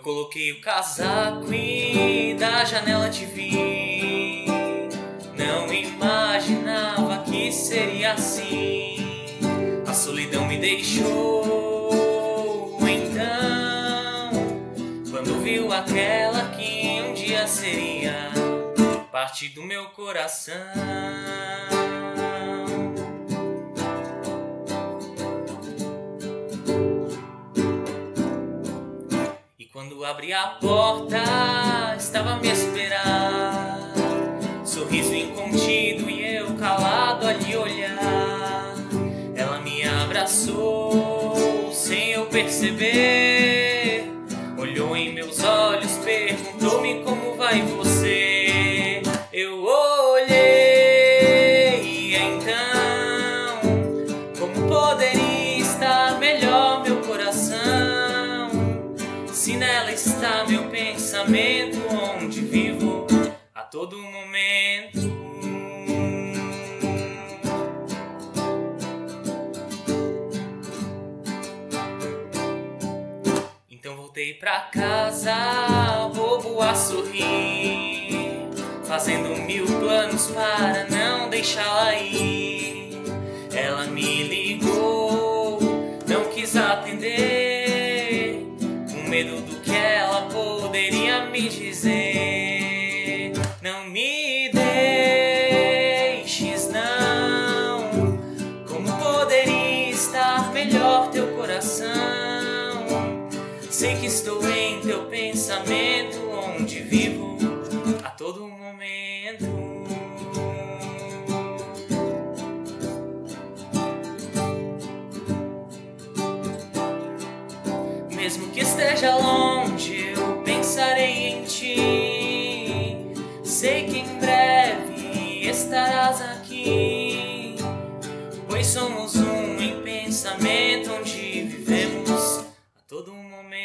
coloquei o casaco e da janela te vi. Não imaginava que seria assim. A solidão me deixou. Então, quando viu aquela que um dia seria parte do meu coração. Abri a porta, estava a me esperar. Sorriso incontido e eu calado ali olhar. Ela me abraçou sem eu perceber. Olhou em meus olhos, perguntou-me como vai você. Está meu pensamento, onde vivo a todo momento. Então voltei pra casa, bobo a sorrir, fazendo mil planos para não deixá-la ir. Ela me ligou, não quis atender dizer. Não me deixes, não. Como poderia estar melhor teu coração? Sei que estou em teu pensamento, onde vivo a todo momento. Mesmo que esteja longe estarás aqui, pois somos um em pensamento onde vivemos a todo momento.